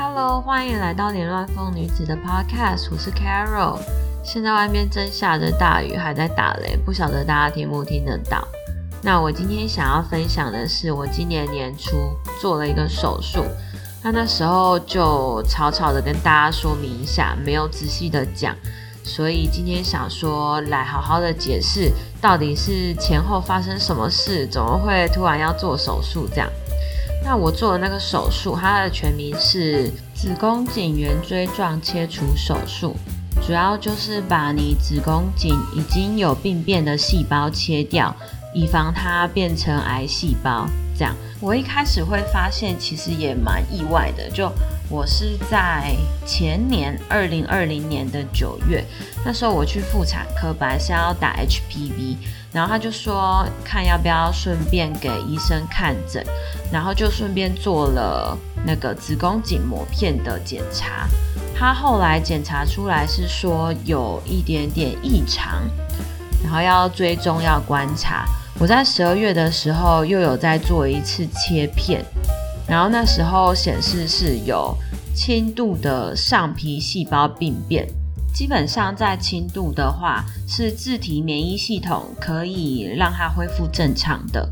Hello，欢迎来到连乱风女子的 Podcast，我是 Carol。现在外面正下着大雨，还在打雷，不晓得大家听不听得到。那我今天想要分享的是，我今年年初做了一个手术，那那时候就草草的跟大家说明一下，没有仔细的讲，所以今天想说来好好的解释，到底是前后发生什么事，怎么会突然要做手术这样。那我做的那个手术，它的全名是子宫颈圆锥状切除手术，主要就是把你子宫颈已经有病变的细胞切掉，以防它变成癌细胞。这样，我一开始会发现，其实也蛮意外的。就我是在前年二零二零年的九月，那时候我去妇产科，本来是要打 HPV。然后他就说，看要不要顺便给医生看诊，然后就顺便做了那个子宫颈膜片的检查。他后来检查出来是说有一点点异常，然后要追踪要观察。我在十二月的时候又有再做一次切片，然后那时候显示是有轻度的上皮细胞病变。基本上在轻度的话，是自体免疫系统可以让它恢复正常的。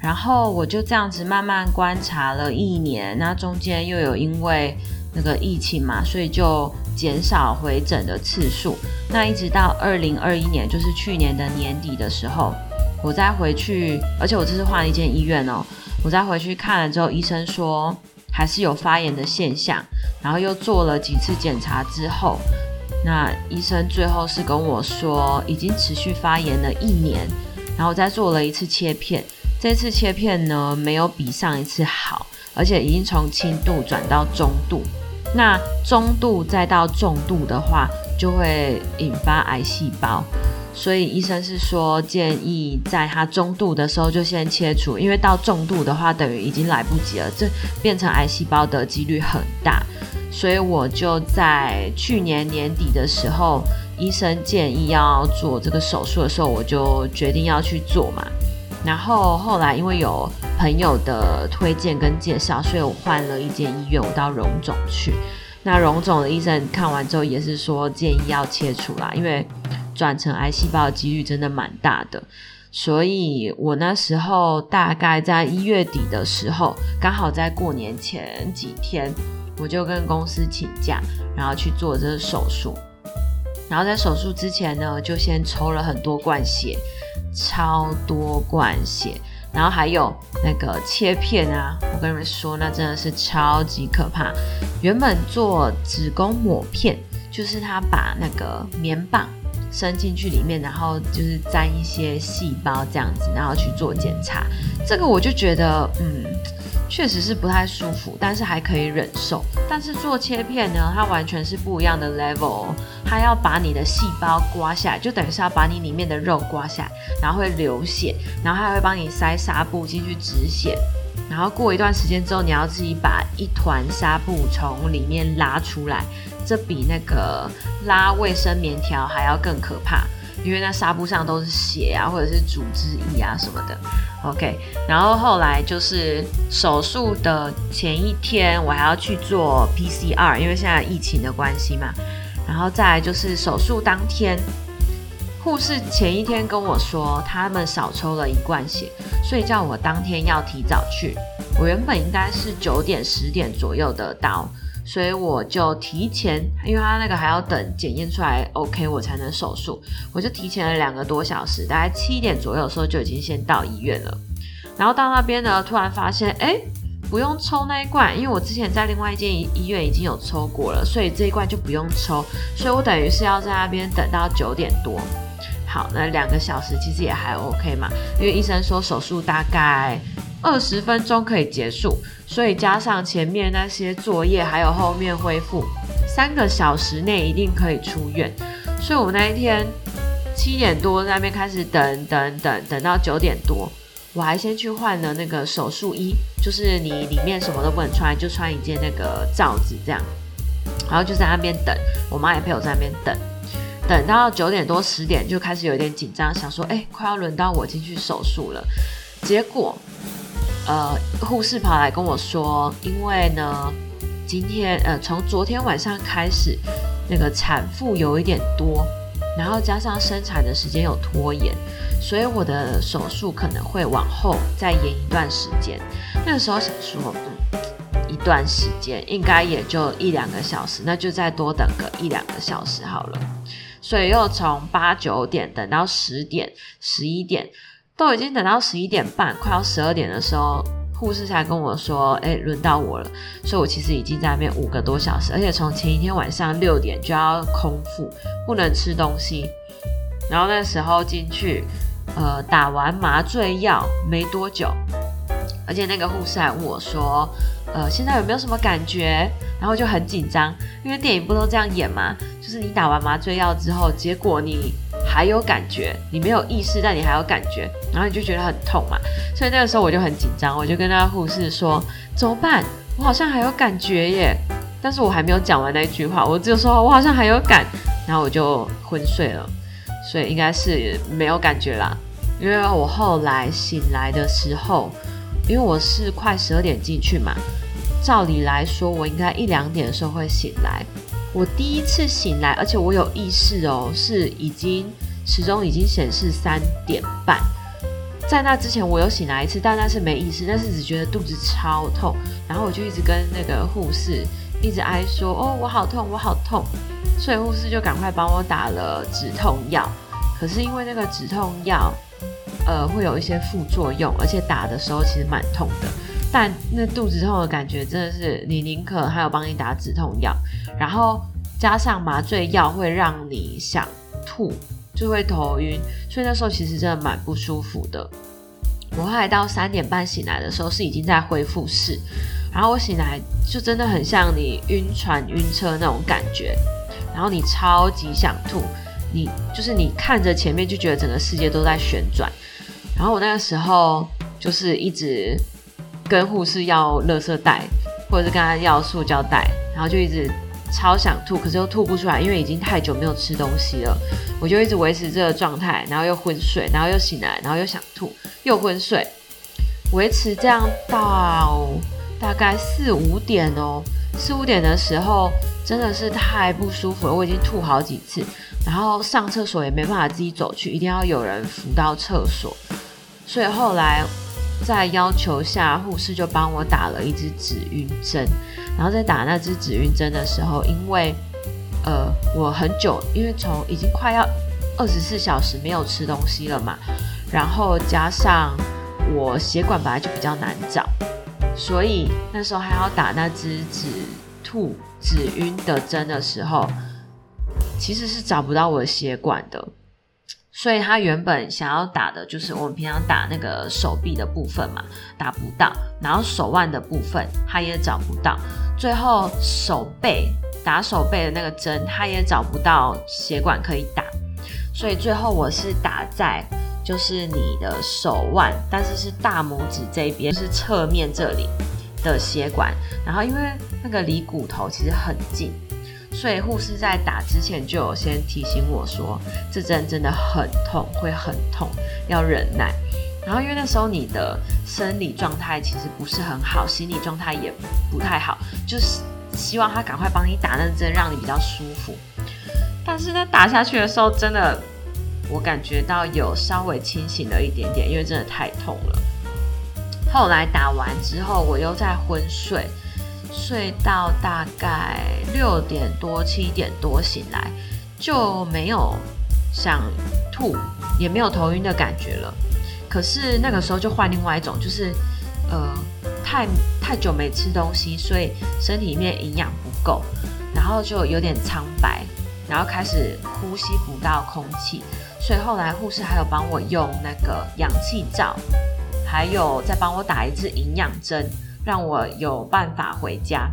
然后我就这样子慢慢观察了一年，那中间又有因为那个疫情嘛，所以就减少回诊的次数。那一直到二零二一年，就是去年的年底的时候，我再回去，而且我这次换了一间医院哦，我再回去看了之后，医生说还是有发炎的现象，然后又做了几次检查之后。那医生最后是跟我说，已经持续发炎了一年，然后再做了一次切片。这次切片呢，没有比上一次好，而且已经从轻度转到中度。那中度再到重度的话，就会引发癌细胞。所以医生是说，建议在他中度的时候就先切除，因为到重度的话，等于已经来不及了，这变成癌细胞的几率很大。所以我就在去年年底的时候，医生建议要做这个手术的时候，我就决定要去做嘛。然后后来因为有朋友的推荐跟介绍，所以我换了一间医院，我到荣总去。那荣总的医生看完之后也是说建议要切除啦，因为转成癌细胞的几率真的蛮大的。所以我那时候大概在一月底的时候，刚好在过年前几天。我就跟公司请假，然后去做这个手术。然后在手术之前呢，就先抽了很多罐血，超多罐血。然后还有那个切片啊，我跟你们说，那真的是超级可怕。原本做子宫抹片，就是他把那个棉棒伸进去里面，然后就是沾一些细胞这样子，然后去做检查。这个我就觉得，嗯。确实是不太舒服，但是还可以忍受。但是做切片呢，它完全是不一样的 level。它要把你的细胞刮下来，就等于是要把你里面的肉刮下来，然后会流血，然后还会帮你塞纱布进去止血。然后过一段时间之后，你要自己把一团纱布从里面拉出来，这比那个拉卫生棉条还要更可怕。因为那纱布上都是血啊，或者是组织液啊什么的。OK，然后后来就是手术的前一天，我还要去做 PCR，因为现在疫情的关系嘛。然后再来就是手术当天，护士前一天跟我说他们少抽了一罐血，所以叫我当天要提早去。我原本应该是九点十点左右的到。所以我就提前，因为他那个还要等检验出来 OK 我才能手术，我就提前了两个多小时，大概七点左右的时候就已经先到医院了。然后到那边呢，突然发现，哎，不用抽那一罐，因为我之前在另外一间医院已经有抽过了，所以这一罐就不用抽。所以我等于是要在那边等到九点多。好，那两个小时其实也还 OK 嘛，因为医生说手术大概。二十分钟可以结束，所以加上前面那些作业，还有后面恢复，三个小时内一定可以出院。所以我们那一天七点多在那边开始等等等等到九点多，我还先去换了那个手术衣，就是你里面什么都不能穿，就穿一件那个罩子这样，然后就在那边等，我妈也陪我在那边等，等到九点多十点就开始有点紧张，想说哎，快要轮到我进去手术了，结果。呃，护士跑来跟我说，因为呢，今天呃，从昨天晚上开始，那个产妇有一点多，然后加上生产的时间有拖延，所以我的手术可能会往后再延一段时间。那个时候想说，嗯，一段时间应该也就一两个小时，那就再多等个一两个小时好了。所以又从八九点等到十点、十一点，都已经等到十一点半，快要十二点的时候。护士才跟我说：“哎，轮到我了。”所以，我其实已经在那边五个多小时，而且从前一天晚上六点就要空腹，不能吃东西。然后那时候进去，呃，打完麻醉药没多久，而且那个护士还问我说：“呃，现在有没有什么感觉？”然后就很紧张，因为电影不都这样演吗？就是你打完麻醉药之后，结果你。还有感觉，你没有意识，但你还有感觉，然后你就觉得很痛嘛。所以那个时候我就很紧张，我就跟那个护士说：“怎么办？我好像还有感觉耶。”但是我还没有讲完那句话，我只有说我好像还有感，然后我就昏睡了。所以应该是没有感觉啦。因为我后来醒来的时候，因为我是快十二点进去嘛，照理来说我应该一两点的时候会醒来。我第一次醒来，而且我有意识哦，是已经。时钟已经显示三点半，在那之前我有醒来一次，但那是没意识，但是只觉得肚子超痛，然后我就一直跟那个护士一直哀说：“哦，我好痛，我好痛。”所以护士就赶快帮我打了止痛药。可是因为那个止痛药，呃，会有一些副作用，而且打的时候其实蛮痛的。但那肚子痛的感觉真的是，你宁可还有帮你打止痛药，然后加上麻醉药会让你想吐。就会头晕，所以那时候其实真的蛮不舒服的。我后来到三点半醒来的时候是已经在恢复室，然后我醒来就真的很像你晕船晕车那种感觉，然后你超级想吐，你就是你看着前面就觉得整个世界都在旋转，然后我那个时候就是一直跟护士要垃圾袋，或者是跟他要塑胶袋，然后就一直。超想吐，可是又吐不出来，因为已经太久没有吃东西了。我就一直维持这个状态，然后又昏睡，然后又醒来，然后又想吐，又昏睡，维持这样到大概四五点哦。四五点的时候真的是太不舒服了，我已经吐好几次，然后上厕所也没办法自己走去，一定要有人扶到厕所。所以后来。在要求下，护士就帮我打了一支止晕针。然后在打那支止晕针的时候，因为呃我很久，因为从已经快要二十四小时没有吃东西了嘛，然后加上我血管本来就比较难找，所以那时候还要打那支止吐止晕的针的时候，其实是找不到我的血管的。所以他原本想要打的就是我们平常打那个手臂的部分嘛，打不到，然后手腕的部分他也找不到，最后手背打手背的那个针他也找不到血管可以打，所以最后我是打在就是你的手腕，但是是大拇指这边，就是侧面这里的血管，然后因为那个离骨头其实很近。所以护士在打之前就有先提醒我说，这针真的很痛，会很痛，要忍耐。然后因为那时候你的生理状态其实不是很好，心理状态也不太好，就是希望他赶快帮你打那针，让你比较舒服。但是呢，打下去的时候，真的我感觉到有稍微清醒了一点点，因为真的太痛了。后来打完之后，我又在昏睡。睡到大概六点多七点多醒来，就没有想吐，也没有头晕的感觉了。可是那个时候就换另外一种，就是呃太太久没吃东西，所以身体里面营养不够，然后就有点苍白，然后开始呼吸不到空气。所以后来护士还有帮我用那个氧气罩，还有再帮我打一次营养针。让我有办法回家，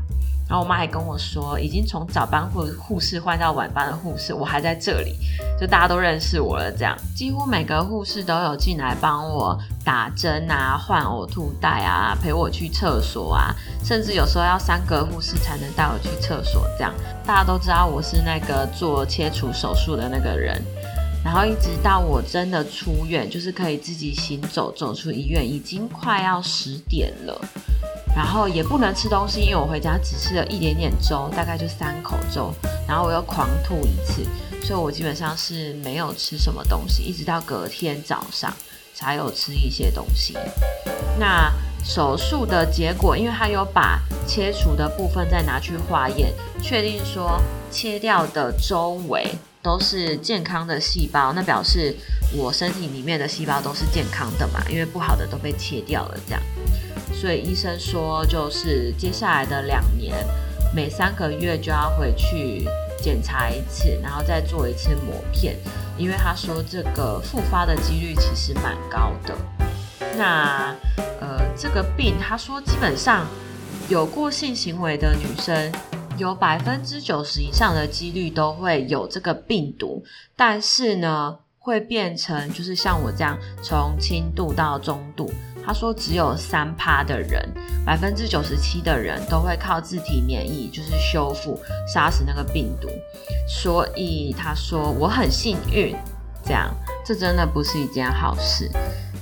然后我妈还跟我说，已经从早班护护士换到晚班的护士，我还在这里，就大家都认识我了。这样，几乎每个护士都有进来帮我打针啊、换呕吐袋啊、陪我去厕所啊，甚至有时候要三个护士才能带我去厕所。这样，大家都知道我是那个做切除手术的那个人，然后一直到我真的出院，就是可以自己行走走出医院，已经快要十点了。然后也不能吃东西，因为我回家只吃了一点点粥，大概就三口粥。然后我又狂吐一次，所以我基本上是没有吃什么东西，一直到隔天早上才有吃一些东西。那手术的结果，因为他有把切除的部分再拿去化验，确定说切掉的周围都是健康的细胞，那表示我身体里面的细胞都是健康的嘛，因为不好的都被切掉了，这样。所以医生说，就是接下来的两年，每三个月就要回去检查一次，然后再做一次膜片，因为他说这个复发的几率其实蛮高的。那呃，这个病他说基本上有过性行为的女生，有百分之九十以上的几率都会有这个病毒，但是呢，会变成就是像我这样从轻度到中度。他说，只有三趴的人，百分之九十七的人都会靠自体免疫，就是修复、杀死那个病毒。所以他说我很幸运，这样，这真的不是一件好事。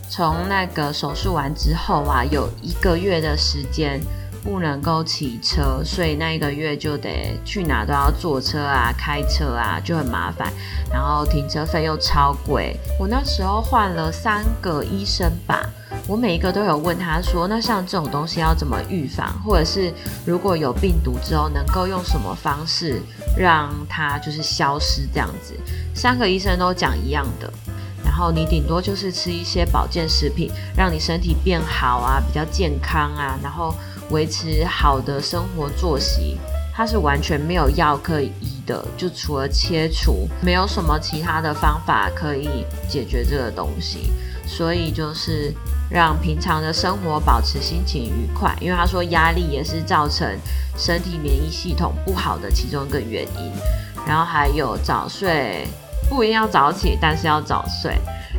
从那个手术完之后啊，有一个月的时间不能够骑车，所以那一个月就得去哪都要坐车啊、开车啊，就很麻烦。然后停车费又超贵，我那时候换了三个医生吧。我每一个都有问他说，那像这种东西要怎么预防，或者是如果有病毒之后，能够用什么方式让它就是消失这样子？三个医生都讲一样的，然后你顶多就是吃一些保健食品，让你身体变好啊，比较健康啊，然后维持好的生活作息。它是完全没有药可以医的，就除了切除，没有什么其他的方法可以解决这个东西，所以就是。让平常的生活保持心情愉快，因为他说压力也是造成身体免疫系统不好的其中一个原因。然后还有早睡，不一定要早起，但是要早睡。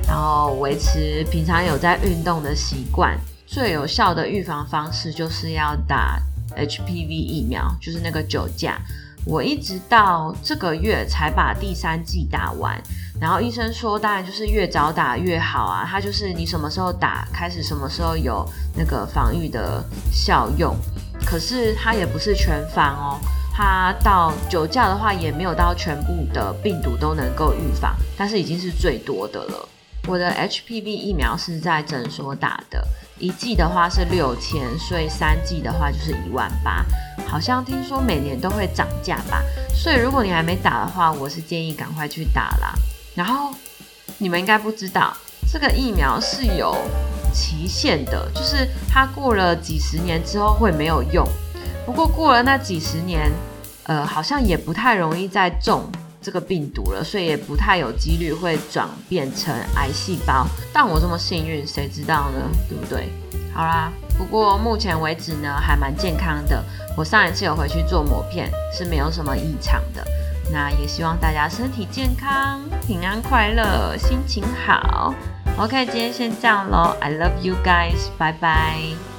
然后维持平常有在运动的习惯。最有效的预防方式就是要打 HPV 疫苗，就是那个酒驾。我一直到这个月才把第三剂打完。然后医生说，当然就是越早打越好啊。他就是你什么时候打，开始什么时候有那个防御的效用。可是它也不是全防哦，它到酒驾的话也没有到全部的病毒都能够预防，但是已经是最多的了。我的 HPV 疫苗是在诊所打的，一剂的话是六千，所以三剂的话就是一万八。好像听说每年都会涨价吧，所以如果你还没打的话，我是建议赶快去打啦。然后你们应该不知道，这个疫苗是有期限的，就是它过了几十年之后会没有用。不过过了那几十年，呃，好像也不太容易再中这个病毒了，所以也不太有几率会转变成癌细胞。但我这么幸运，谁知道呢？对不对？好啦，不过目前为止呢，还蛮健康的。我上一次有回去做膜片，是没有什么异常的。那也希望大家身体健康、平安快乐、心情好。OK，今天先这样喽，I love you guys，拜拜。